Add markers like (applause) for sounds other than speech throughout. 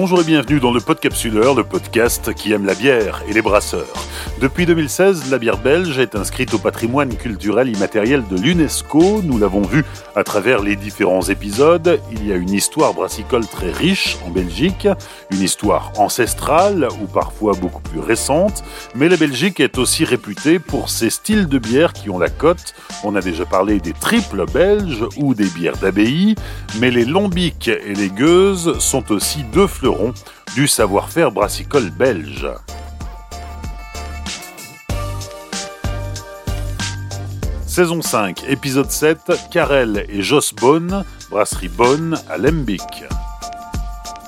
Bonjour et bienvenue dans le Podcapsuleur, le podcast qui aime la bière et les brasseurs. Depuis 2016, la bière belge est inscrite au patrimoine culturel immatériel de l'UNESCO. Nous l'avons vu à travers les différents épisodes. Il y a une histoire brassicole très riche en Belgique, une histoire ancestrale ou parfois beaucoup plus récente. Mais la Belgique est aussi réputée pour ses styles de bière qui ont la cote. On a déjà parlé des triples belges ou des bières d'abbaye, mais les lombiques et les gueuses sont aussi deux fleurons du savoir-faire brassicole belge. Saison 5, épisode 7, Karel et Jos Bonne, brasserie Bonne à Lembic.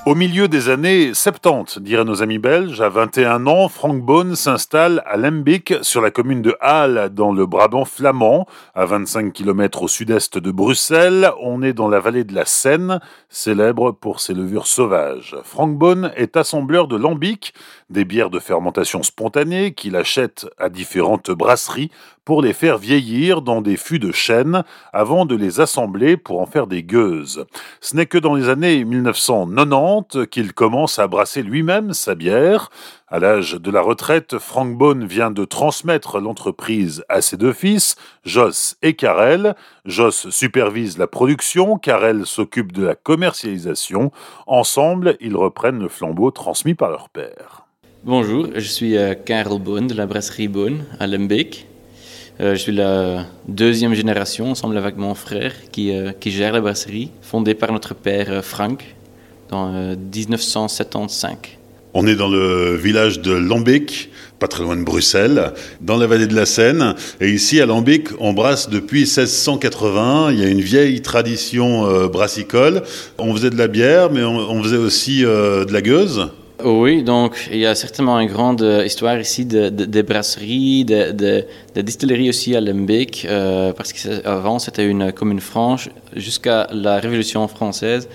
Au milieu des années 70, diraient nos amis belges, à 21 ans, Frank Bonne s'installe à Lembic, sur la commune de Halle, dans le Brabant flamand, à 25 km au sud-est de Bruxelles. On est dans la vallée de la Seine, célèbre pour ses levures sauvages. Frank Bonne est assembleur de lambic, des bières de fermentation spontanée qu'il achète à différentes brasseries pour les faire vieillir dans des fûts de chêne avant de les assembler pour en faire des gueuses. Ce n'est que dans les années 1990 qu'il commence à brasser lui-même sa bière. À l'âge de la retraite, Frank Bone vient de transmettre l'entreprise à ses deux fils, Joss et Karel. Joss supervise la production, Karel s'occupe de la commercialisation. Ensemble, ils reprennent le flambeau transmis par leur père. Bonjour, je suis euh, Karel Bonne de la brasserie Bonne à Lembeek. Euh, je suis la deuxième génération, ensemble avec mon frère, qui, euh, qui gère la brasserie, fondée par notre père Frank en 1975. On est dans le village de Lambic, pas très loin de Bruxelles, dans la vallée de la Seine. Et ici, à Lambic, on brasse depuis 1680. Il y a une vieille tradition brassicole. On faisait de la bière, mais on, on faisait aussi de la gueuse. Oui, donc il y a certainement une grande euh, histoire ici de, de, brasseries, de, de, distilleries aussi à Lembeek, euh, parce qu'avant c'était une commune franche jusqu'à la Révolution française.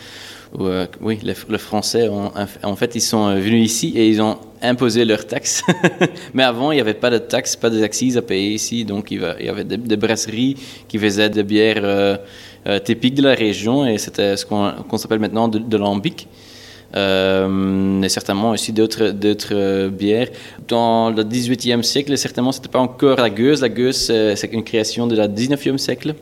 Euh, oui, les, Français, ont, en fait, ils sont venus ici et ils ont imposé leurs taxes. (laughs) Mais avant, il n'y avait pas de taxes, pas d'accise à payer ici. Donc, il y avait des, brasseries qui faisaient des bières typiques de la région et c'était ce qu'on s'appelle maintenant de, de lambic euh, et certainement aussi d'autres euh, bières. Dans le 18e siècle, certainement, ce n'était pas encore la gueuse. La gueuse, c'est une création de la 19e siècle.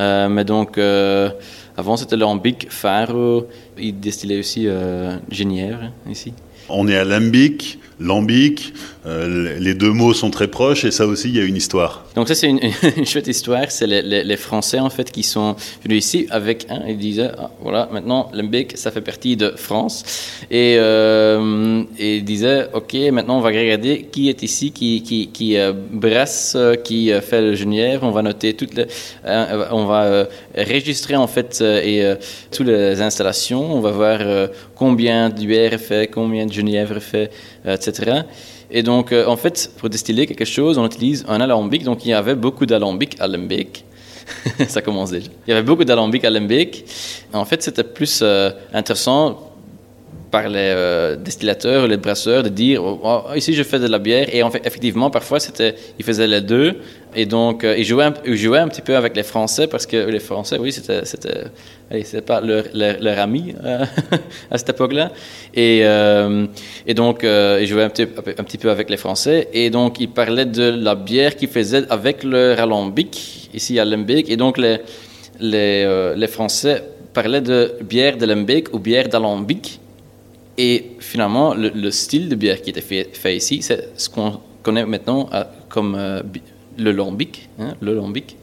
Euh, mais donc, euh, avant, c'était lambic, faro. Il distillait aussi euh, Genièvre, ici. On est à lambic, lambic, euh, les deux mots sont très proches et ça aussi, il y a une histoire. Donc ça, c'est une, (laughs) chouette histoire. C'est les, Français, en fait, qui sont venus ici avec, un, ils disaient, ah, voilà, maintenant, Lembeek, ça fait partie de France. Et, euh, ils disaient, OK, maintenant, on va regarder qui est ici, qui, qui, euh, brasse, qui fait le genièvre. On va noter toutes les... on va enregistrer, en fait, et toutes les installations. On va voir combien est fait, combien de genièvre est fait, etc. Et donc, euh, en fait, pour distiller quelque chose, on utilise un alambic. Donc, il y avait beaucoup d'alambic alambic. (laughs) Ça commence déjà. Il y avait beaucoup d'alambic alambic. En fait, c'était plus euh, intéressant par les euh, distillateurs, les brasseurs, de dire oh, oh, ici je fais de la bière. Et en fait, effectivement, parfois, c'était, ils faisaient les deux. Et donc, euh, ils, jouaient un, un, petit peu avec les Français parce que les Français, oui, c'était, c'était, c'était pas leur, leur, ami euh, (laughs) à cette époque-là. Et, et donc, ils jouaient un petit, un petit, peu avec les Français. Et donc, ils parlaient de la bière qu'ils faisaient avec leur alambic, ici à. Et donc, les, les, les Français parlaient de bière de Lembeek ou bière d'alambic. Et finalement, le, style de bière qui était fait, ici, c'est ce qu'on connaît maintenant euh, comme euh, le lambic, hein, le lambic.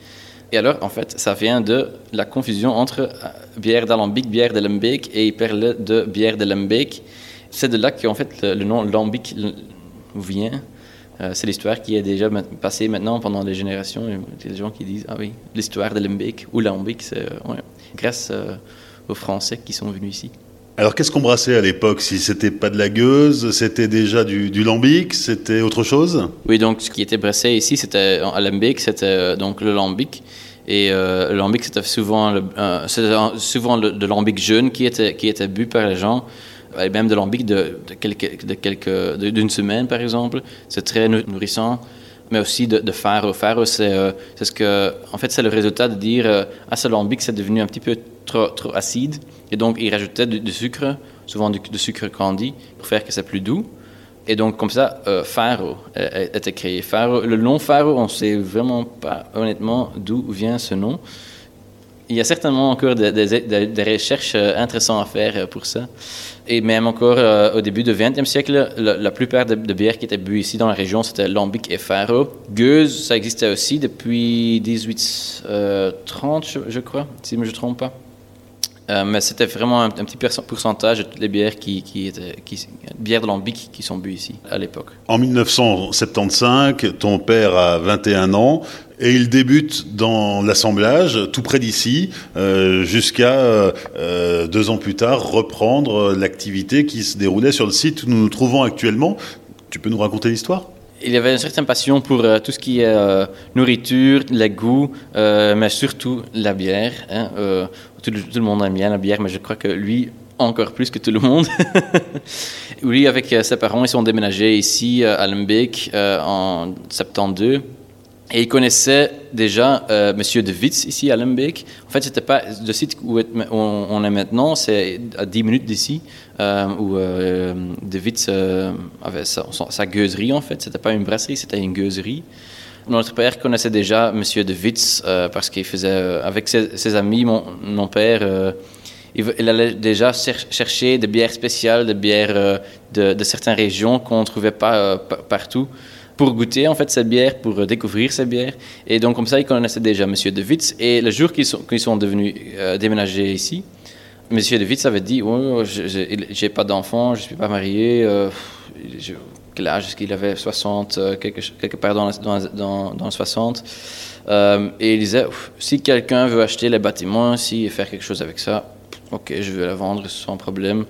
Et alors, en fait, ça vient de la confusion entre euh, bière d'alambic, bière lembeek, et il parlait de bière lembeek. C'est de là qu'en fait le, nom lambic vient. c'est l'histoire qui est déjà passée maintenant pendant des générations. Il y a des gens qui disent ah oui, l'histoire lembeek ou lambic, c'est grâce aux Français qui sont venus ici. Alors qu'est-ce qu'on brassait à l'époque Si c'était pas de la gueuse, c'était déjà du, lambic, c'était autre chose? Oui, donc ce qui était brassé ici, c'était à lambic, c'était euh, donc le lambic. Et euh, le lambic, c'était souvent, le, euh, souvent le, de lambic jeune qui était, qui était bu par les gens, et même de lambic de quelques, de quelques, d'une semaine par exemple. C'est très nourrissant mais aussi de, de faro. Faro, c'est ce que, en fait, c'est le résultat de dire, ah, ce lambic, c'est devenu un petit peu trop, trop acide. Et donc, il rajoutait du, sucre souvent du, sucre candy pour faire que c'est plus doux. Et donc, comme ça, euh, Faro été créé. Faro, le nom Faro, on ne sait vraiment pas honnêtement d'où vient ce nom. Il y a certainement encore des, recherches euh, intéressantes à faire euh, pour ça. Et même encore au début du XXe siècle, la, plupart des bières qui étaient bues ici dans la région, c'était Lambic et Faro. Gueuse, ça existait aussi depuis 1830, je, je crois, si je ne me trompe pas. Euh, mais c'était vraiment un, petit pourcentage de toutes les bières qui, qui bières de lambic qui sont bues ici à l'époque. En 1975, ton père a 21 ans et il débute dans l'assemblage tout près d'ici euh, jusqu'à euh, deux ans plus tard reprendre l'activité qui se déroulait sur le site où nous nous trouvons actuellement. Tu peux nous raconter l'histoire? Il avait une certaine passion pour tout ce qui est nourriture, les goûts, mais surtout la bière. Hein, tout, le monde aime bien la bière, mais je crois que lui, encore plus que tout le monde. (laughs) lui, avec euh, ses parents, ils sont déménagés ici euh, à Lembeek euh, en 72. Et il connaissait déjà Monsieur De Witz ici à Lembeek. En fait, c'était pas le site où on est maintenant, c'est à 10 minutes d'ici, où De Witz avait sa, sa, gueuserie en fait. C'était pas une brasserie, c'était une gueuserie. Notre père connaissait déjà Monsieur de Witz euh, parce qu'il faisait, euh, avec ses, amis, mon, père, euh, il, allait déjà chercher des bières spéciales, des bières de, certaines régions qu'on ne trouvait pas partout pour goûter en fait cette bière, pour découvrir cette bière. Et donc comme ça, il connaissait déjà Monsieur de Witz. Et le jour qu'ils sont, sont, devenus déménager ici, Monsieur de Witz avait dit oh, j'ai pas d'enfant, je suis pas marié, quel âge est-ce qu'il avait? 60, euh, quelque, quelque part dans, dans, dans, 60. Euh, et il disait, si quelqu'un veut acheter les bâtiments ici et faire quelque chose avec ça, ok, je vais la vendre sans problème.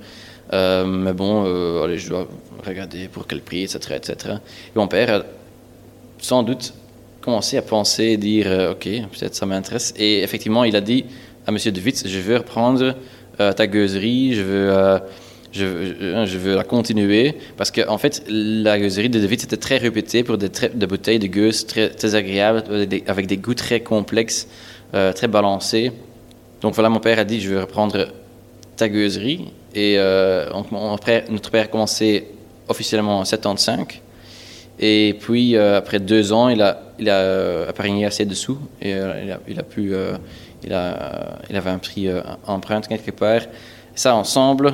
Euh, mais bon, allez, je dois regarder pour quel prix, etc. etc. Et mon père a sans doute commencé à penser et dire, ok, peut-être ça m'intéresse. Et effectivement, il a dit à M. De Witz, je veux reprendre ta gueuserie, je veux je, veux la continuer parce qu'en en fait, la gueuserie de David était très répétée pour des, bouteilles de gueuse très, très agréables, avec des, goûts très complexes, euh, très balancés. Donc voilà, mon père a dit, je veux reprendre ta gueuserie. Et euh, notre père a commencé officiellement en 75. Et puis, euh, après deux ans, il a, il a apparigné assez de sous et il a, il, pu, il, a, il avait un prix empreinte quelque part. Ça, ensemble,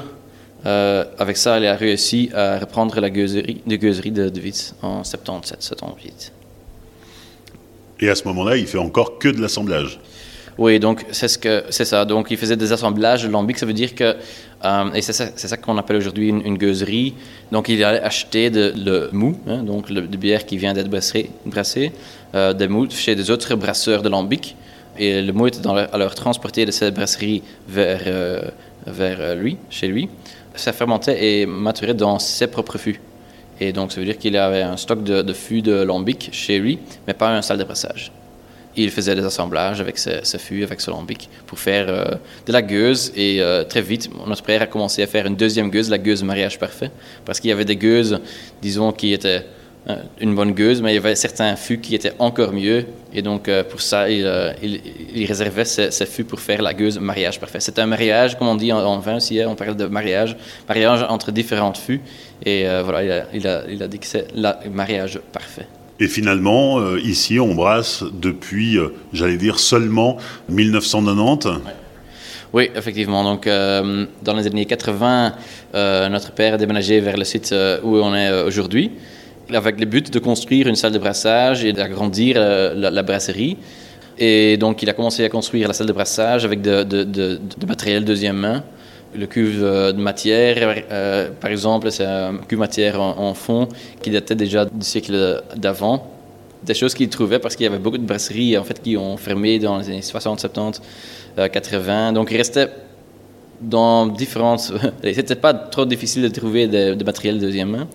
euh, avec ça, elle a réussi à reprendre la gueuserie, de gueuserie de, de en 77, 78. Et à ce moment-là, il fait encore que de l'assemblage. Oui, donc c'est ce ça. Donc il faisait des assemblages de lambic. Ça veut dire que euh, et c'est ça, qu'on appelle aujourd'hui une, gueuserie. Donc il allait acheter de, le mou, hein, donc de bière qui vient d'être brassé, brassé euh, des mous chez des autres brasseurs de lambic. Et le mou était dans alors transporté de cette brasserie vers vers lui, chez lui ça fermentait et maturait dans ses propres fûts. Et donc, ça veut dire qu'il avait un stock de, de fûts de lambic chez lui, mais pas un salle de brassage. Il faisait des assemblages avec ce, ce fût, avec ce lambic, pour faire euh, de la gueuse. Et euh, très vite, notre père a commencé à faire une deuxième gueuse, la gueuse mariage parfait, parce qu'il y avait des gueuses, disons, qui étaient euh, une bonne gueuse, mais il y avait certains fûts qui étaient encore mieux. Et donc, pour ça, il, réservait ces, fûts pour faire la gueuse mariage parfait. C'est un mariage, comme on dit en, vin aussi, hein, on parle de mariage, mariage entre différentes fûts. Et voilà, il a, a, dit que c'est le mariage parfait. Et finalement, ici, on brasse depuis, j'allais dire, seulement 1990. Oui, effectivement. Donc, dans les années 80, notre père a déménagé vers le site où on est aujourd'hui avec le but de construire une salle de brassage et d'agrandir euh, la, brasserie. Et donc, il a commencé à construire la salle de brassage avec de, de, matériel deuxième main. Le cuve euh, de matière, euh, par exemple, c'est un cuve matière en, fond qui datait déjà du siècle d'avant. Des choses qu'il trouvait parce qu'il y avait beaucoup de brasseries en fait, qui ont fermé dans les années 60, 70, 80. Donc, il restait dans différentes. (laughs) C'était pas trop difficile de trouver de, matériel deuxième main.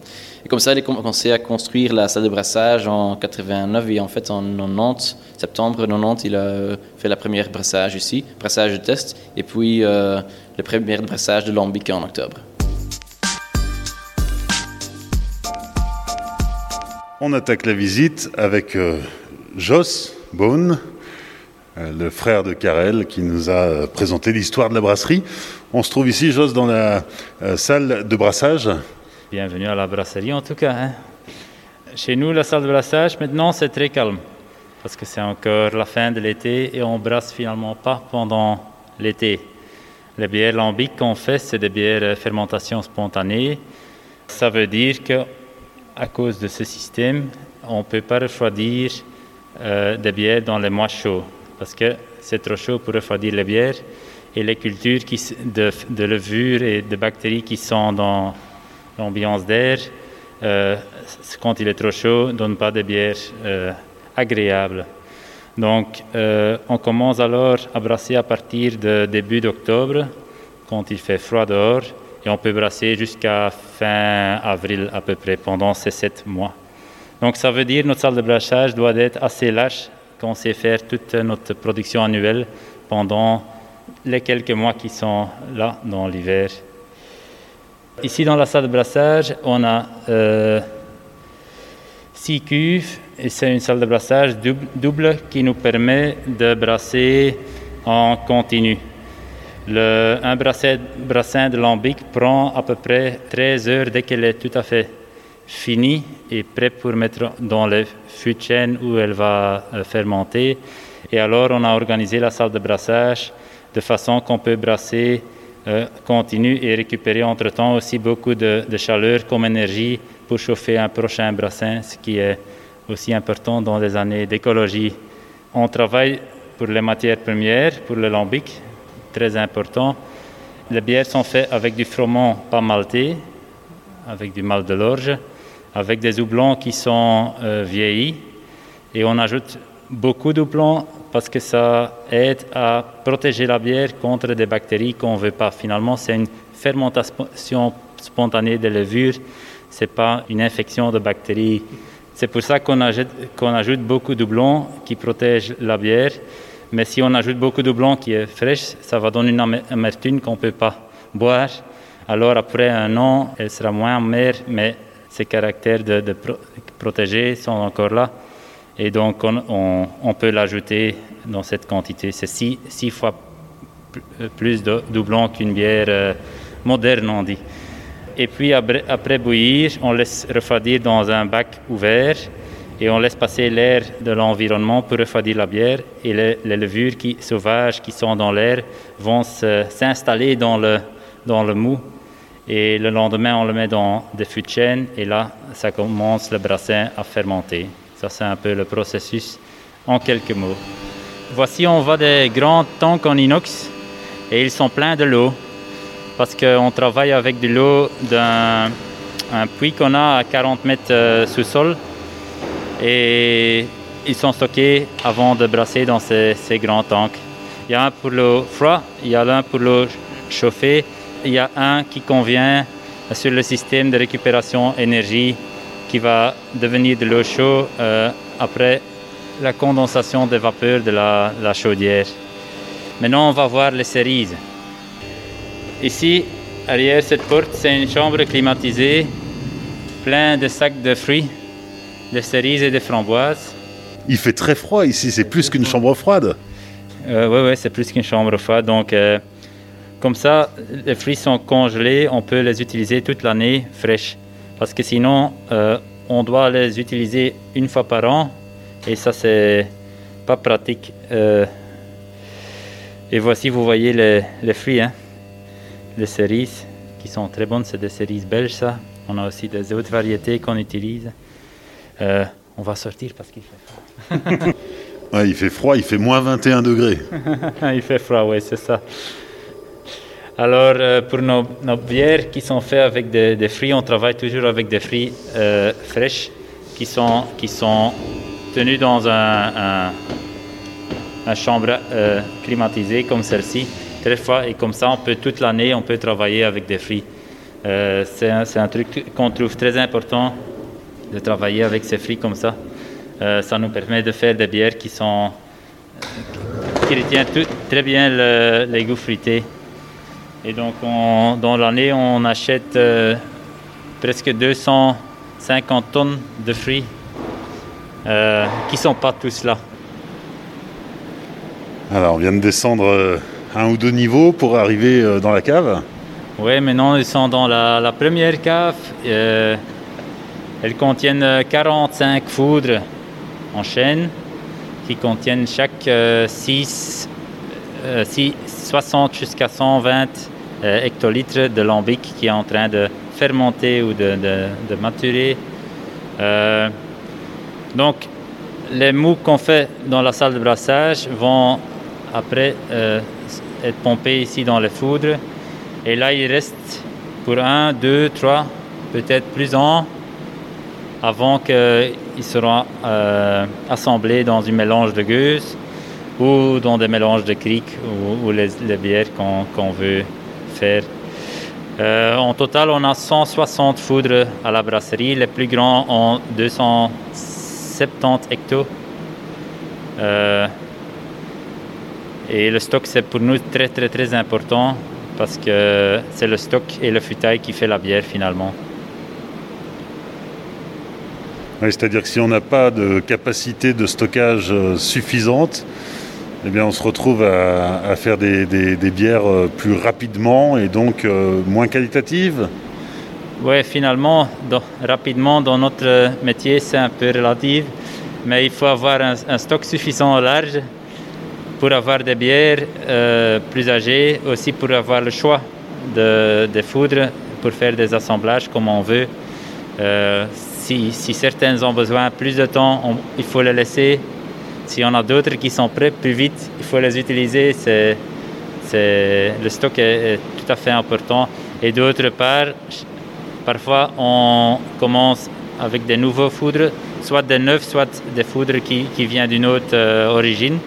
Et comme ça, il a commencé à construire la salle de brassage en 89 et en fait en 90, septembre 90, il a fait la première brassage ici, brassage de test, et puis euh, le premier brassage de lambic en octobre. On attaque la visite avec euh, Joss Bone. le frère de Karel, qui nous a présenté l'histoire de la brasserie. On se trouve ici, Jos, dans la salle de brassage. Bienvenue à la brasserie en tout cas. Hein. Chez nous, la salle de brassage, maintenant, c'est très calme parce que c'est encore la fin de l'été et on brasse finalement pas pendant l'été. Les bières lambiques qu'on fait, c'est des bières fermentation spontanée. Ça veut dire que à cause de ce système, on ne peut pas refroidir euh, des bières dans les mois chauds parce que c'est trop chaud pour refroidir les bières et les cultures qui, de, de levures et de bactéries qui sont dans l'ambiance d'air, euh, quand il est trop chaud, ne donnent pas de bières euh, agréables. Donc, euh, on commence alors à brasser à partir de début d'octobre, quand il fait froid dehors, et on peut brasser jusqu'à fin avril à peu près, pendant ces sept mois. Donc, ça veut dire que notre salle de brassage doit être assez large qu'on sait faire toute notre production annuelle pendant les quelques mois qui sont là dans l'hiver. Ici, dans la salle de brassage, on a euh, six cuves et c'est une salle de brassage double, qui nous permet de brasser en continu. Le, un brassin, de lambic prend à peu près 13 heures dès qu'elle est tout à fait finie et prête pour mettre dans les fûts de chêne où elle va euh, fermenter. Et alors, on a organisé la salle de brassage de façon qu'on peut brasser euh, continu et récupérer entre-temps aussi beaucoup de, de chaleur comme énergie pour chauffer un prochain brassin, ce qui est aussi important dans les années d'écologie. On travaille pour les matières premières, pour le lambic, très important. Les bières sont faites avec du froment pas malté, avec du mal de l'orge, avec des houblons qui sont euh, vieillis. Et on ajoute beaucoup d'houblons parce que ça aide à protéger la bière contre des bactéries qu'on ne veut pas. Finalement, c'est une fermentation spontanée des levures ce n'est pas une infection de bactéries. C'est pour ça qu'on ajoute, ajoute beaucoup de blond qui protège la bière. Mais si on ajoute beaucoup de blond qui est fraîche, ça va donner une amertume qu'on ne peut pas boire. Alors après un an, elle sera moins amère, mais ses caractères de, de protéger sont encore là. Et donc on, peut l'ajouter dans cette quantité. C'est six, fois plus de doublon qu'une bière euh, moderne, on dit. Et puis après, bouillir, on laisse refroidir dans un bac ouvert et on laisse passer l'air de l'environnement pour refroidir la bière. Et les, levures sauvages qui sont dans l'air vont s'installer dans le, dans le mou. Et le lendemain, on le met dans des fûts de chêne et là, ça commence le brassin à fermenter. C'est un peu le processus en quelques mots. Voici, on voit des grands tanks en inox et ils sont pleins de l'eau parce qu'on travaille avec de l'eau d'un puits qu'on a à 40 mètres euh, sous sol et ils sont stockés avant de brasser dans ces, grands tanks. Il y a un pour l'eau froide, il y a un pour l'eau chauffée, il y a un qui convient sur le système de récupération énergie qui va devenir de l'eau chaude euh, après la condensation des vapeurs de la, la chaudière. Maintenant, on va voir les cerises. Ici, derrière cette porte, c'est une chambre climatisée, plein de sacs de fruits, de cerises et de framboises. Il fait très froid ici, c'est plus qu'une chambre froide. Euh, oui, ouais, c'est plus qu'une chambre froide. Donc, euh, comme ça, les fruits sont congelés, on peut les utiliser toute l'année fraîches. Parce que sinon, euh, on doit les utiliser une fois par an et ça, c'est pas pratique. Euh, et voici, vous voyez les, les fruits. Hein les cerises qui sont très bonnes, c'est des cerises belges ça. On a aussi des autres variétés qu'on utilise. Euh, on va sortir parce qu'il fait froid. (laughs) il fait froid, il fait moins 21 degrés. (laughs) il fait froid, oui, c'est ça. Alors, euh, pour nos, bières qui sont faites avec des, fruits, on travaille toujours avec des fruits euh, fraîches qui sont, qui sont tenus dans un, un, chambre climatisée comme celle-ci fois. Et comme ça, on peut toute l'année, on peut travailler avec des fruits. Euh, c'est un, truc qu'on trouve très important de travailler avec ces fruits comme ça. Euh, ça nous permet de faire des bières qui sont qui retiennent très bien les goûts. Et donc, dans l'année, on achète euh, presque 250 tonnes de fruits qui ne sont pas tous là. Alors, on vient de descendre euh, un ou deux niveaux pour arriver euh, dans la cave. Oui, maintenant ils sont dans la, première cave. Euh, elles contiennent 45 foudres en chaîne qui contiennent chaque 6, 60 jusqu'à 120 hectolitres de lambic qui est en train de fermenter ou de, de maturer. donc, les mous qu'on fait dans la salle de brassage vont après euh, être pompés ici dans les foudres. Et là, il reste pour un, deux, trois, peut-être plus ans avant qu'ils seront euh, assemblés dans un mélange de gueuse ou dans des mélanges de criques ou, les, bières qu'on veut Euh, en total, on a 160 foudres à la brasserie. Les plus grands ont 270 hectos. Et le stock, c'est pour nous très, très, très important parce que c'est le stock et le futail qui fait la bière finalement. C'est-à-dire que si on n'a pas de capacité de stockage euh, suffisante, eh bien on se retrouve à, faire des, bières euh, plus rapidement et donc euh, moins qualitatives. Oui, finalement, rapidement dans notre métier, c'est un peu relatif, mais il faut avoir un, stock suffisant large pour avoir des bières euh, plus âgées, aussi pour avoir le choix de, de foudres pour faire des assemblages comme on veut. Si, certains ont besoin plus de temps, il faut les laisser. Si on a d'autres qui sont prêts plus vite, il faut les utiliser. Le stock est, tout à fait important. Et d'autre part, parfois on commence avec des nouveaux foudres, soit des neufs, soit des foudres qui, viennent d'une autre euh, origine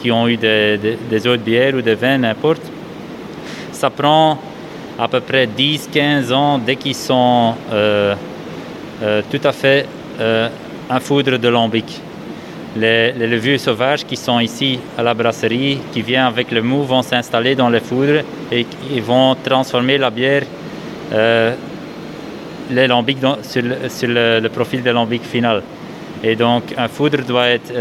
qui ont eu des, des, eaux de bière ou des vins, n'importe. Ça prend à peu près 10-15 ans dès qu'ils sont euh, euh, tout à fait un foudre de lambic. Les, les, levures sauvages qui sont ici à la brasserie, qui viennent avec le mou, vont s'installer dans les foudres et vont transformer la bière, lambics sur, le, profil de lambic final. Et donc un foudre doit être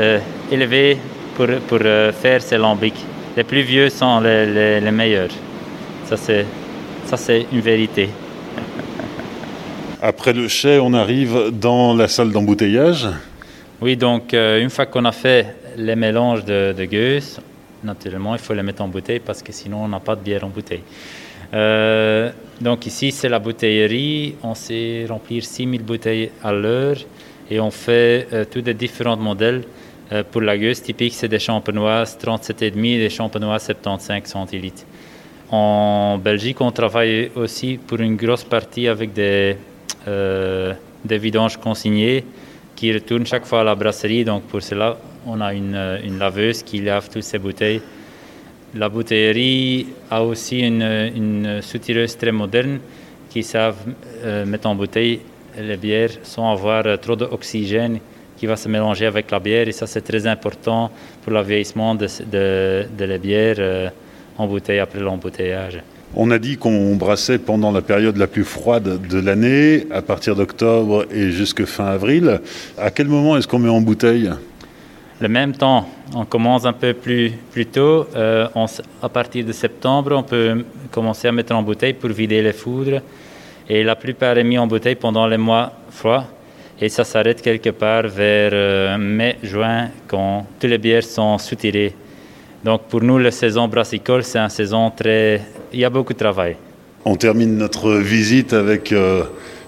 élevé pour, pour euh, faire ces lambics. Les plus vieux sont les, les, meilleurs. Ça, c'est, ça, c'est une vérité. Après le chai, on arrive dans la salle d'embouteillage. Oui, donc euh, une fois qu'on a fait les mélanges de, gueuse, naturellement, il faut les mettre en bouteille parce que sinon, on n'a pas de bière en bouteille. Euh, donc ici, c'est la bouteillerie. On sait remplir 6000 bouteilles à l'heure et on fait tous les différents modèles euh, pour la gueuse typique, c'est des champenoises 37,5 et des champenoises 75 centilitres. En Belgique, on travaille aussi pour une grosse partie avec des, euh, des vidanges consignées qui retournent chaque fois à la brasserie. Donc pour cela, on a une, une laveuse qui lave toutes ces bouteilles. La bouteillerie a aussi une, une soutireuse très moderne qui savent euh, mettre en bouteille les bières sans avoir trop d'oxygène qui va se mélanger avec la bière et ça c'est très important pour le vieillissement de, de, de la bière euh, en bouteille après l'embouteillage. On a dit qu'on brassait pendant la période la plus froide de l'année, à partir d'octobre et jusque fin avril. À quel moment est-ce qu'on met en bouteille? Le même temps, on commence un peu plus, tôt. Euh, à partir de septembre, on peut commencer à mettre en bouteille pour vider les foudres. Et la plupart est mis en bouteille pendant les mois froids et ça s'arrête quelque part vers euh, mai-juin quand toutes les bières sont soutirées. Donc pour nous, la saison brassicole, c'est une saison très... Il y a beaucoup de travail. On termine notre visite avec euh,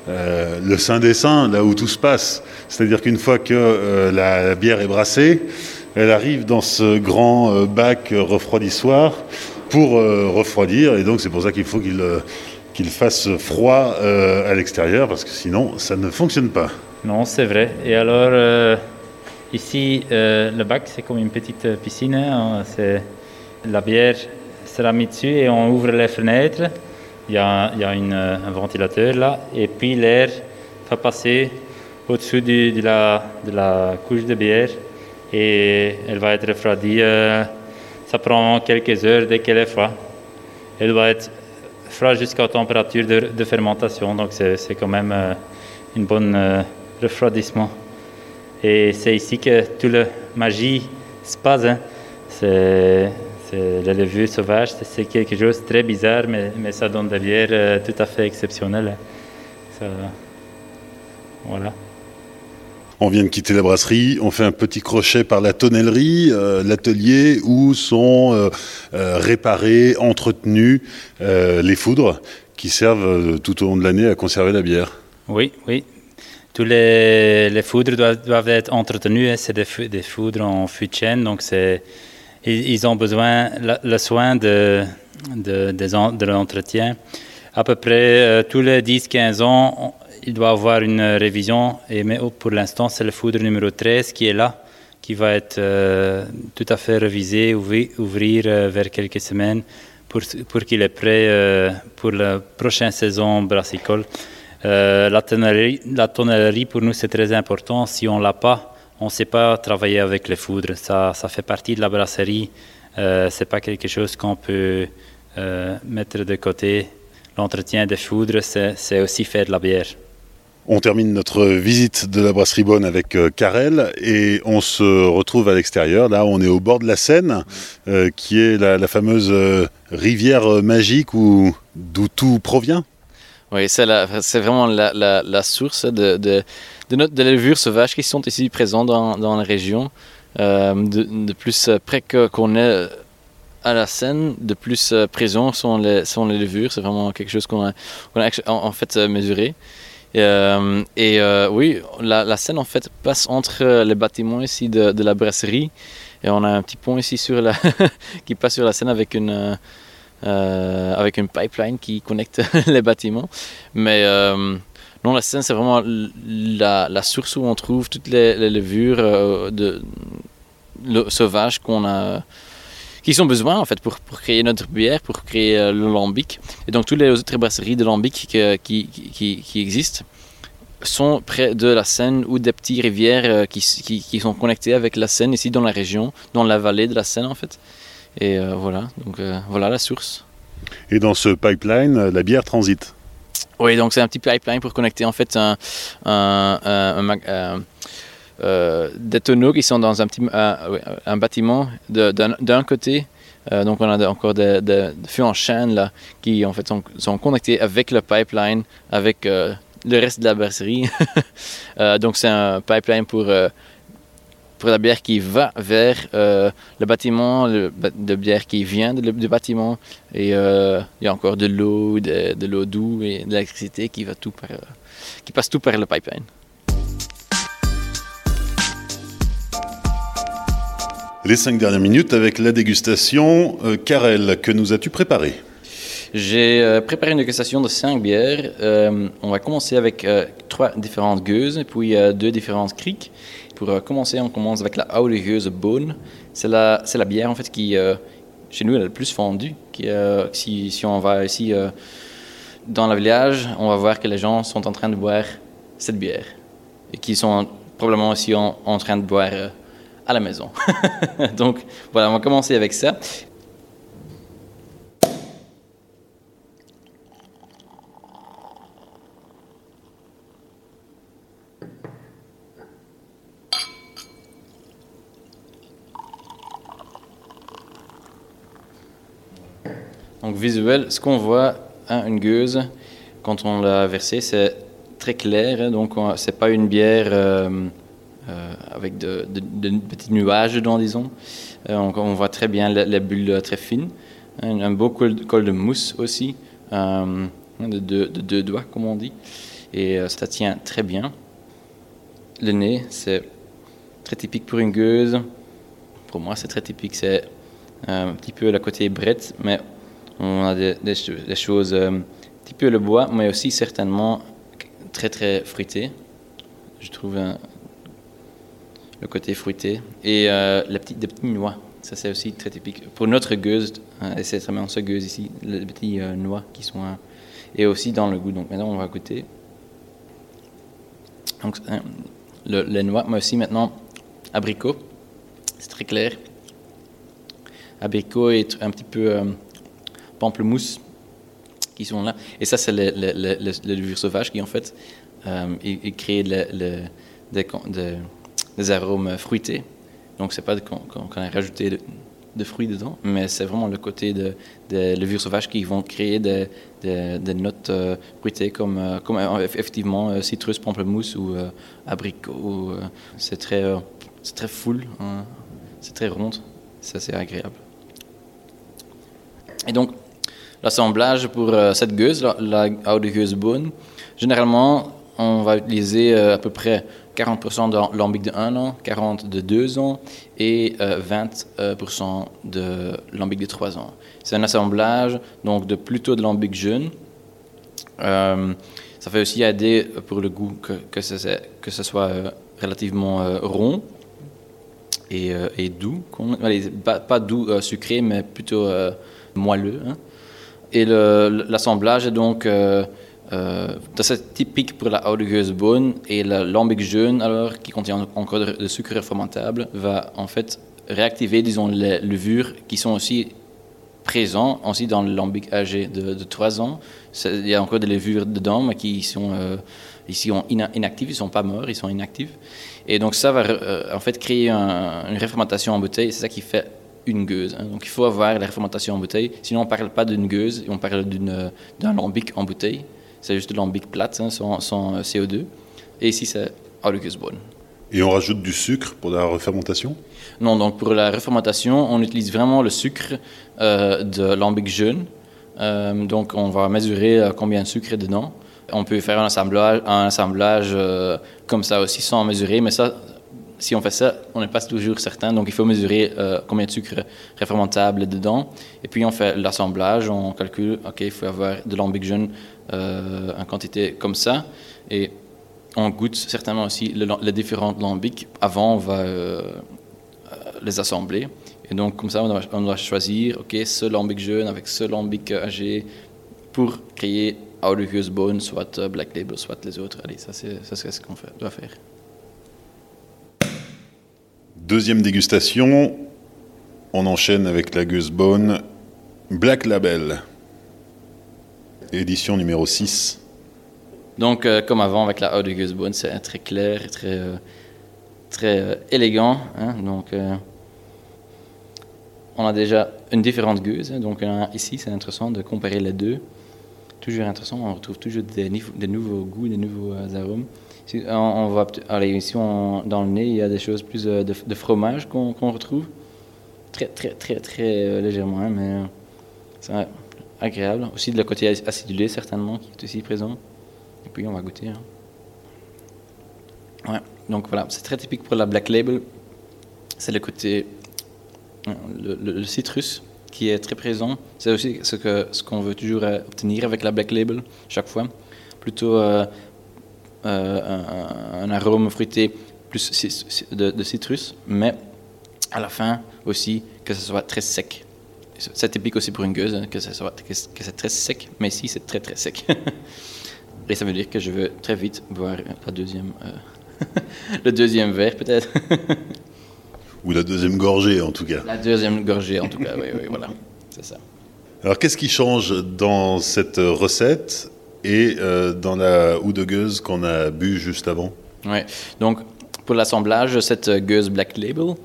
euh, le Saint des Saints, là où tout se passe. C'est-à-dire qu'une fois que la, bière est brassée, elle arrive dans ce grand bac refroidissoir pour refroidir. Et donc c'est pour ça qu'il faut qu'il qu'il fasse froid à l'extérieur, parce que sinon ça ne fonctionne pas. Non, c'est vrai. Et alors, euh, ici, euh, le bac, c'est comme une petite piscine. Hein. La bière sera mise dessus et on ouvre les fenêtres. Il y a, il y a un ventilateur là. Et puis l'air va passer au-dessus de, la, de la couche de bière et elle va être refroidie. Euh, ça prend quelques heures dès qu'elle est froide. Elle doit être froide jusqu'à température de, fermentation. Donc c'est, quand même une bonne refroidissement. Et c'est ici que toute la magie se passe. Hein. c'est les levures sauvages, c'est quelque chose de très bizarre, mais, mais ça donne des bières euh, tout à fait exceptionnelles. Ça, voilà. On vient de quitter la brasserie, on fait un petit crochet par la tonnellerie, euh, l'atelier où sont euh, euh, réparés, entretenus les foudres qui servent tout au long de l'année à conserver la bière. Oui, oui. Tous les, foudres doivent, être entretenus. Hein. C'est des, foudres en fût de donc ils, ont besoin le, soin de, de, de l'entretien. À peu près tous les 10-15 ans, il doit avoir une révision, et, mais pour l'instant, c'est le foudre numéro 13 qui est là, qui va être euh, tout à fait révisé, ouvrir, euh, vers quelques semaines pour, pour qu'il est prêt euh, pour la prochaine saison brassicole. La, tonnerie, la pour nous, c'est très important. Si on ne l'a pas, on ne sait pas travailler avec les foudres. Ça, ça fait partie de la brasserie. ce n'est pas quelque chose qu'on peut mettre de côté. L'entretien des foudres, c'est aussi faire de la bière. On termine notre visite de la brasserie Bonne avec euh, Carrel et on se retrouve à l'extérieur. Là, on est au bord de la Seine, euh, qui est la, fameuse euh, rivière magique d'où tout provient. Oui, c'est vraiment la, source de, de, de, levures sauvages qui sont ici présentes dans, la région. de, plus près qu'on est à la Seine, de plus présents sont les, sont levures. C'est vraiment quelque chose qu'on a, en fait mesuré. Euh, et euh, oui, la, scène en fait passe entre les bâtiments ici de, de, la brasserie et on a un petit pont ici sur la (laughs) qui passe sur la scène avec une euh, avec une pipeline qui connecte (laughs) les bâtiments. Mais non, la scène c'est vraiment la, source où on trouve toutes les, levures de, sauvages qu'on a qui ont besoin en fait pour, pour créer notre bière, pour créer euh, le lambic. Et donc toutes les autres brasseries de lambic qui, existent sont près de la Seine ou des petites rivières euh, qui, sont connectées avec la Seine ici dans la région, dans la vallée de la Seine en fait. Et euh, voilà, donc voilà la source. Et dans ce pipeline, la bière transite Oui, donc c'est un petit pipeline pour connecter en fait un, un, un euh, des tonneaux qui sont dans un, petit, un, bâtiment d'un côté. Euh, donc on a encore des, des, feux en chaîne là, qui en fait sont, sont connectés avec le pipeline, avec euh, le reste de la brasserie. (laughs) donc c'est un pipeline pour pour la bière qui va vers le bâtiment, le, de bière qui vient du bâtiment. Et il y a encore de l'eau, de, de l'eau douce et de l'électricité qui, va tout par, qui passe tout par le pipeline. Les cinq dernières minutes avec la dégustation. Euh, Karel, que nous as-tu préparé J'ai euh, préparé une dégustation de cinq bières. Euh, on va commencer avec trois différentes gueuses puis deux différentes criques. Pour commencer, on commence avec la Gueuse Bonne. C'est la, c'est la bière en fait qui, chez nous, est le plus fondue. Qui, si, si, on va ici dans le village, on va voir que les gens sont en train de boire cette bière et qui sont probablement aussi en train de boire à la maison. (laughs) Donc voilà, on va commencer avec ça. Donc visuel, ce qu'on voit, hein, une gueuse, quand on l'a versée, c'est très clair, hein, donc c'est pas une bière euh, euh, avec de, petits nuages dedans, disons. Euh, on, voit très bien les, bulles très fines. Un, beau col, de mousse aussi, euh, de, deux doigts, comme on dit. Et ça tient très bien. Le nez, c'est très typique pour une gueuse. Pour moi, c'est très typique. C'est un petit peu le côté brette, mais on a des, choses, un petit peu le bois, mais aussi certainement très très fruité. Je trouve un, le côté fruité. Et euh, la petite, des petites noix, ça c'est aussi très typique. Pour notre gueuse, hein, et c'est vraiment ce gueuse ici, les petites euh, noix qui sont. Euh, et aussi dans le goût. Donc maintenant on va goûter. Donc hein, le, les noix, mais aussi maintenant abricot, c'est très clair. Abricot et un petit peu pamplemousse qui sont là. Et ça, c'est le, le, le, levure sauvage qui, en fait, euh, il, crée le, des, arômes fruités. Donc, c'est pas qu'on a rajouté de fruits dedans, mais c'est vraiment le côté de, des levures sauvages qui vont créer des, notes euh, fruitées comme, euh, euh, effectivement citrus, pamplemousse ou abricot. c'est très, c'est très full, hein. c'est très rond, c'est assez agréable. Et donc, l'assemblage pour cette gueuse, la, la oude gueuse généralement, on va utiliser à peu près 40% de lambic de 1 an, 40% de 2 ans et 20% euh, euh, de lambic de 3 ans. C'est un assemblage donc de plutôt de lambic jeune. Euh, ça fait aussi aider pour le goût que, que, ce, que ce soit relativement rond et, doux. Pas, pas, doux sucré, mais plutôt moelleux. Hein. Et l'assemblage est donc euh, c'est typique pour la oude bonne et la lambic jeune, alors, qui contient encore de, sucre fermentable, va en fait réactiver, disons, les levures qui sont aussi présents aussi dans le lambic âgé de, 3 ans. Il y a encore des levures dedans, mais qui sont euh, ici inactives, ils ne sont pas morts, ils sont inactifs. Et donc ça va euh, en fait créer une réfermentation en bouteille, c'est ça qui fait une gueuse. Hein. Donc il faut avoir la réfermentation en bouteille, sinon on ne parle pas d'une gueuse, on parle d'un lambic en bouteille. C'est juste de lambic plate, hein, sans, euh, CO2. Et ici, c'est bonne. Et on rajoute du sucre pour la refermentation? Non, donc pour la refermentation, on utilise vraiment le sucre euh, de lambic jeune. Euh, donc on va mesurer combien de sucre est dedans. On peut faire un assemblage, un assemblage comme ça aussi sans mesurer, mais ça, si on fait ça, on n'est pas toujours certain. Donc il faut mesurer combien de sucre refermentable est dedans. Et puis on fait l'assemblage, on calcule, OK, il faut avoir de lambic jeune euh, en quantité comme ça. Et on goûte certainement aussi les différentes lambics. Avant, on va euh, euh, les assembler. Et donc, comme ça, on doit, choisir ok, ce lambic jeune avec ce lambic âgé pour créer Audius Bone, soit Black Label, soit les autres. Allez, ça, c'est ce qu'on doit faire. Deuxième dégustation, on enchaîne avec la Bone Black Label édition numéro 6. Donc, euh, comme avant, avec la Haute de c'est très clair et très, euh, très euh, élégant. Hein. donc, on a déjà une différente gueuse. Donc, ici, c'est intéressant de comparer les deux. Toujours intéressant, on retrouve toujours des nouveaux goûts, des nouveaux arômes. On, va, allez, ici, dans le nez, il y a des choses plus de, fromage qu'on retrouve? Très, très, très, très légèrement, hein, mais c'est agréable. Aussi de la côté acidulé, certainement, qui est aussi présent. Et puis, on va goûter. Hein. Ouais, donc voilà, c'est très typique pour la Black Label. C'est le côté. Euh, le, citrus qui est très présent. C'est aussi ce qu'on ce qu'on veut toujours euh, obtenir avec la Black Label, chaque fois. Plutôt euh, un, arôme fruité plus de, de citrus, mais à la fin aussi que ce soit très sec. C'est typique aussi pour une gueuse, hein, que, c'est très sec, mais ici c'est très très sec. (laughs) Et ça veut dire que je veux très vite boire la deuxième, euh, (laughs) le deuxième verre peut-être. (laughs) Ou la deuxième gorgée en tout cas. La deuxième gorgée en tout cas, oui, oui, voilà, c'est ça. Alors qu'est-ce qui change dans cette recette et euh, dans la houdegueuse qu'on a bu juste avant Oui, donc pour l'assemblage, cette gueuse Black Label,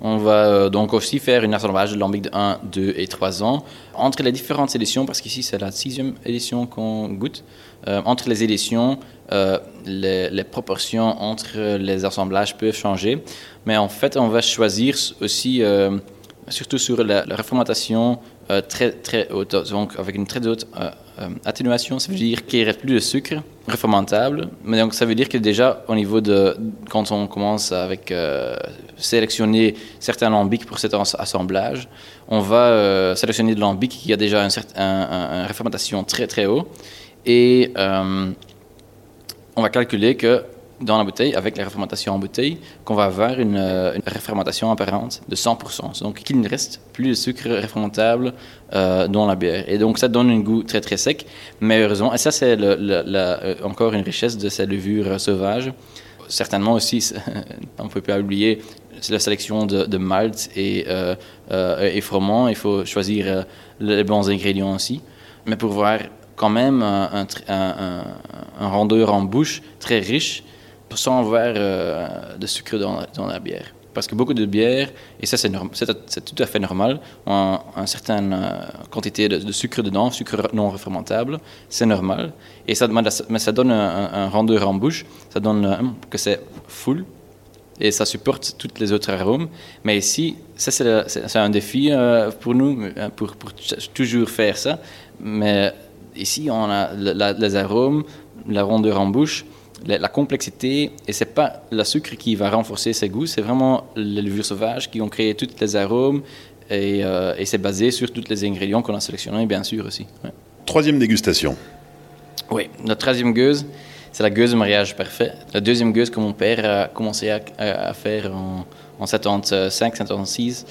on va euh, donc aussi faire une assemblage de lambic de 1, 2 et 3 ans. Entre les différentes éditions, parce qu'ici c'est la sixième édition qu'on goûte, euh, entre les éditions, euh, les, proportions entre les assemblages peuvent changer. Mais en fait, on va choisir aussi, surtout sur la, la reformatation très, très haute, donc avec une très haute euh, atténuation, ça veut dire qu'il reste plus de sucre refermentable. Mais donc, ça veut dire que déjà, au niveau de. Quand on commence avec euh, sélectionner certains lambics pour cet assemblage, on va euh, sélectionner de lambics qui a déjà une un, refermentation très très haut. Et on va calculer que dans la bouteille, avec la refermentation en bouteille, qu'on va avoir une, euh, une refermentation apparente de 100%. Donc, qu'il ne reste plus de sucre refermentable euh, dans la bière. Et donc, ça donne un goût très, très sec. Mais heureusement, et ça, c'est euh, encore une richesse de ces levures sauvages. Certainement aussi, (laughs) on ne peut pas oublier la sélection de, de malt et, et froment. Il faut choisir les bons ingrédients aussi. Mais pour voir quand même un, un, un rendeur en bouche très riche sans avoir euh, de sucre dans, dans, la bière. Parce que beaucoup de bières, et ça c'est, tout à fait normal, ont une certaine euh, quantité de, sucre dedans, sucre non refermentable, c'est normal. Et ça, mais ça donne un, un en bouche, ça donne euh, que c'est full, et ça supporte tous les autres arômes. Mais ici, ça c'est, un défi pour nous, pour, pour, toujours faire ça. Mais ici, on a les arômes, la rondeur en bouche, la, complexité, et c'est pas le sucre qui va renforcer ses goûts, c'est vraiment les levures sauvages qui ont créé tous les arômes, et, euh, et c'est basé sur tous les ingrédients qu'on a sélectionnés, bien sûr aussi. Troisième dégustation. Oui, notre troisième gueuse, c'est la gueuse de mariage parfait. La deuxième gueuse que mon père a commencé à, faire en, en 75, 76.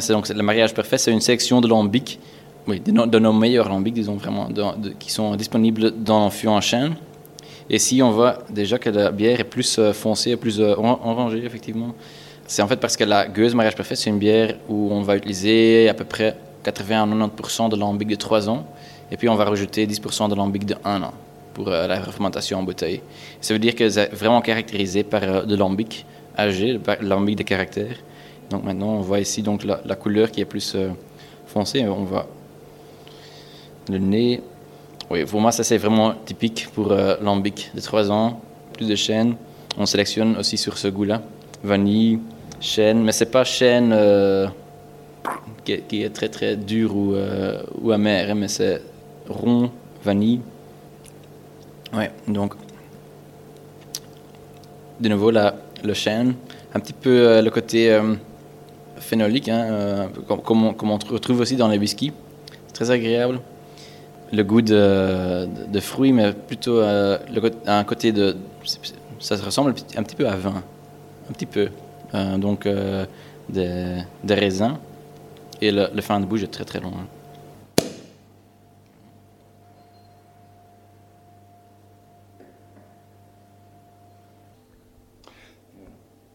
C'est donc le mariage parfait, c'est une sélection de lambics, oui, de, nos, meilleurs lambics, disons vraiment, qui sont disponibles dans le fût en chêne. Et Ici, on voit déjà que la bière est plus euh, foncée, plus euh, orangée, effectivement. C'est en fait parce que la gueuse mariage parfait, c'est une bière où on va utiliser à peu près 80 à 90% de lambic de 3 ans. Et puis, on va rajouter 10% de lambic de 1 an pour euh, la fermentation en bouteille. Ça veut dire que c'est vraiment caractérisé par de lambic âgé, lambic de caractère. Donc maintenant, on voit ici donc la, couleur qui est plus foncée. On voit le nez, oui, pour moi, ça c'est vraiment typique pour euh, lambic de 3 ans, plus de chêne. On sélectionne aussi sur ce goût-là. Vanille, chêne, mais c'est pas chêne euh, qui, est très très dur ou, euh, amer, hein, mais c'est rond, vanille. Ouais, donc de nouveau la, le chêne, un petit peu le côté phénolique, hein, comme, on, retrouve aussi dans les whisky. Très agréable le goût de, de, fruits, mais plutôt euh, le, un côté de. Ça se ressemble un petit peu à vin. Un petit peu. Euh, donc, euh, des, des, raisins. Et le, le, fin de bouche est très très long. Hein.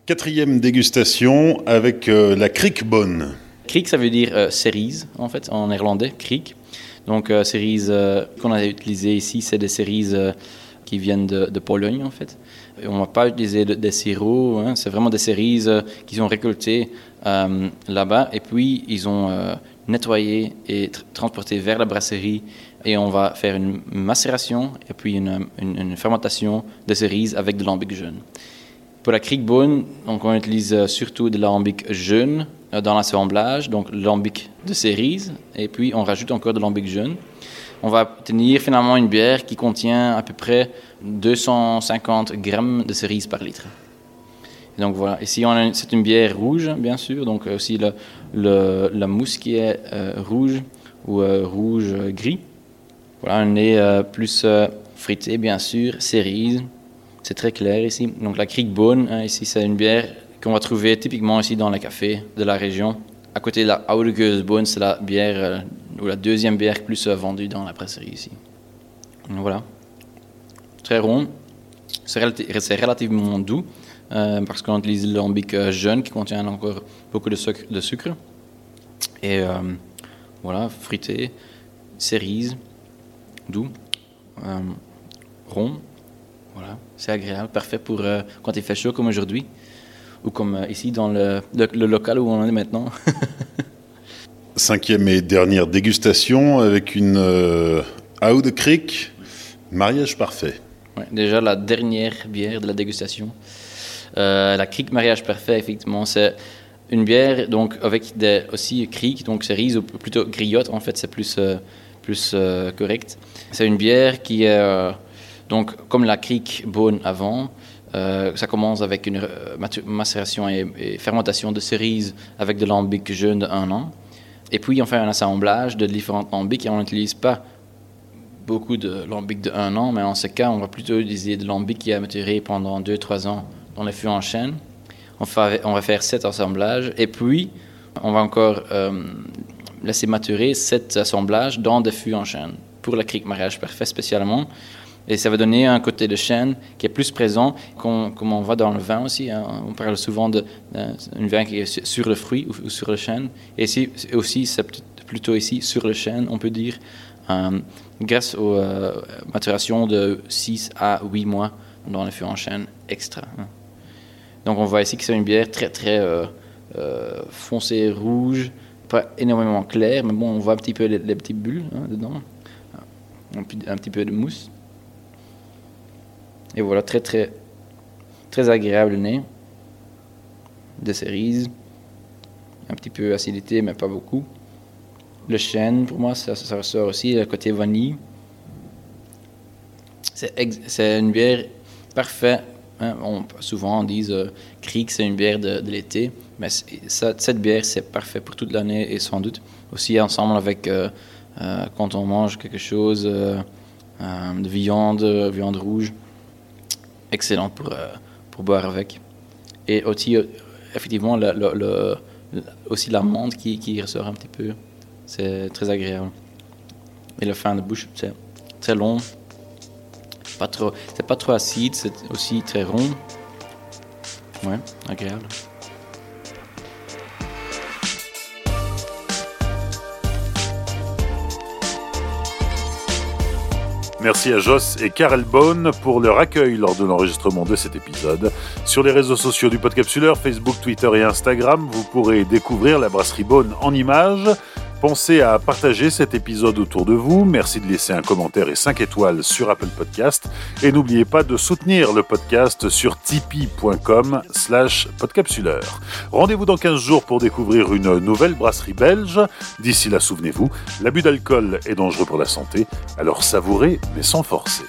Quatrième dégustation avec la Creek Bonne. Creek, ça veut dire cerise, en fait, en néerlandais, Creek. Donc, euh, cerises euh, qu'on a utilisées ici, c'est des cerises euh, qui viennent de, Pologne, en fait. on ne va pas utiliser des sirops, hein, c'est vraiment des cerises qui sont récoltées là-bas. Et puis, ils ont nettoyé et transporté vers la brasserie. Et on va faire une macération et puis une, fermentation de cerises avec de lambic jaune. Pour la Creekbone, donc on utilise surtout de lambic jaune euh, dans l'assemblage, donc lambic de cerises, et puis on rajoute encore de lambic jaune. On va obtenir finalement une bière qui contient à peu près 250 grammes de cerises par litre. donc voilà, ici c'est une bière rouge, bien sûr, donc aussi le, la mousse qui est euh, rouge ou euh, rouge-gris. Voilà, un nez plus frité, bien sûr, cerises, c'est très clair ici. Donc la Creek Bone, hein, ici c'est une bière qu'on va trouver typiquement ici dans les cafés de la région. À côté de la Oude c'est la bière, euh, ou la deuxième bière plus euh, vendue dans la brasserie ici. voilà. Très rond. C'est relativement doux euh, parce qu'on utilise le lambic jeune qui contient encore beaucoup de sucre. Et voilà, fruité, cerise, doux, rond. Voilà, c'est agréable, parfait pour quand il fait chaud comme aujourd'hui ou comme euh, ici dans le, le, local où on en est maintenant. (laughs) Cinquième et dernière dégustation avec une euh, Aude Creek, mariage parfait. déjà la dernière bière de la dégustation. Euh, la Creek Mariage Parfait, effectivement, c'est une bière donc avec des, aussi Creek, donc cerise ou plutôt griotte, en fait, c'est plus, plus correct. C'est une bière qui est donc comme la Creek Bone avant, euh, ça commence avec une euh, macération et, fermentation de cerises avec de lambic jeune de un an. Et puis on fait un assemblage de différents lambics et on n'utilise pas beaucoup de lambic de un an, mais en ce cas, on va plutôt utiliser de lambic qui a maturé pendant 2-3 ans dans les fûts en chêne. On, va faire cet assemblage et puis on va encore euh, laisser maturer cet assemblage dans des fûts en chêne pour la crique mariage parfait spécialement. Et ça va donner un côté de chêne qui est plus présent, comme, on voit dans le vin aussi. Hein. On parle souvent d'un vin qui est sur le fruit ou, sur le chêne. Et aussi, c'est plutôt ici sur le chêne, on peut dire, euh, grâce aux euh, maturations de 6 à 8 mois dans le fût en chêne extra. Hein. Donc on voit ici que c'est une bière très très euh, euh, foncée rouge, pas énormément claire, mais bon, on voit un petit peu les, petites bulles hein, dedans, petit- un petit peu de mousse. Et voilà, très très très agréable nez. Des cerises, un petit peu acidité, mais pas beaucoup. Le chêne, pour moi, ça, ressort aussi, le côté vanille. C'est une bière parfaite. hein. Souvent, on dit euh, Kriek, c'est une bière de, de l'été. Mais cette bière, c'est parfait pour toute l'année et sans doute aussi ensemble avec euh, euh, quand on mange quelque chose euh, de viande, viande rouge. Excellent pour, euh, pour boire avec. Et aussi, euh, effectivement, le, aussi l'amande qui, qui ressort un petit peu. C'est très agréable. Et le fin de bouche, c'est très long. Pas trop, c'est pas trop acide, c'est aussi très rond. Ouais, agréable. Merci à Joss et Karel Bone pour leur accueil lors de l'enregistrement de cet épisode. Sur les réseaux sociaux du Podcapsuleur, Facebook, Twitter et Instagram, vous pourrez découvrir la brasserie Bone en images. Pensez à partager cet épisode autour de vous. Merci de laisser un commentaire et 5 étoiles sur Apple Podcast. Et n'oubliez pas de soutenir le podcast sur tipeee.com slash podcapsuleur. Rendez-vous dans 15 jours pour découvrir une nouvelle brasserie belge. D'ici là, souvenez-vous, l'abus d'alcool est dangereux pour la santé, alors savourez mais sans forcer.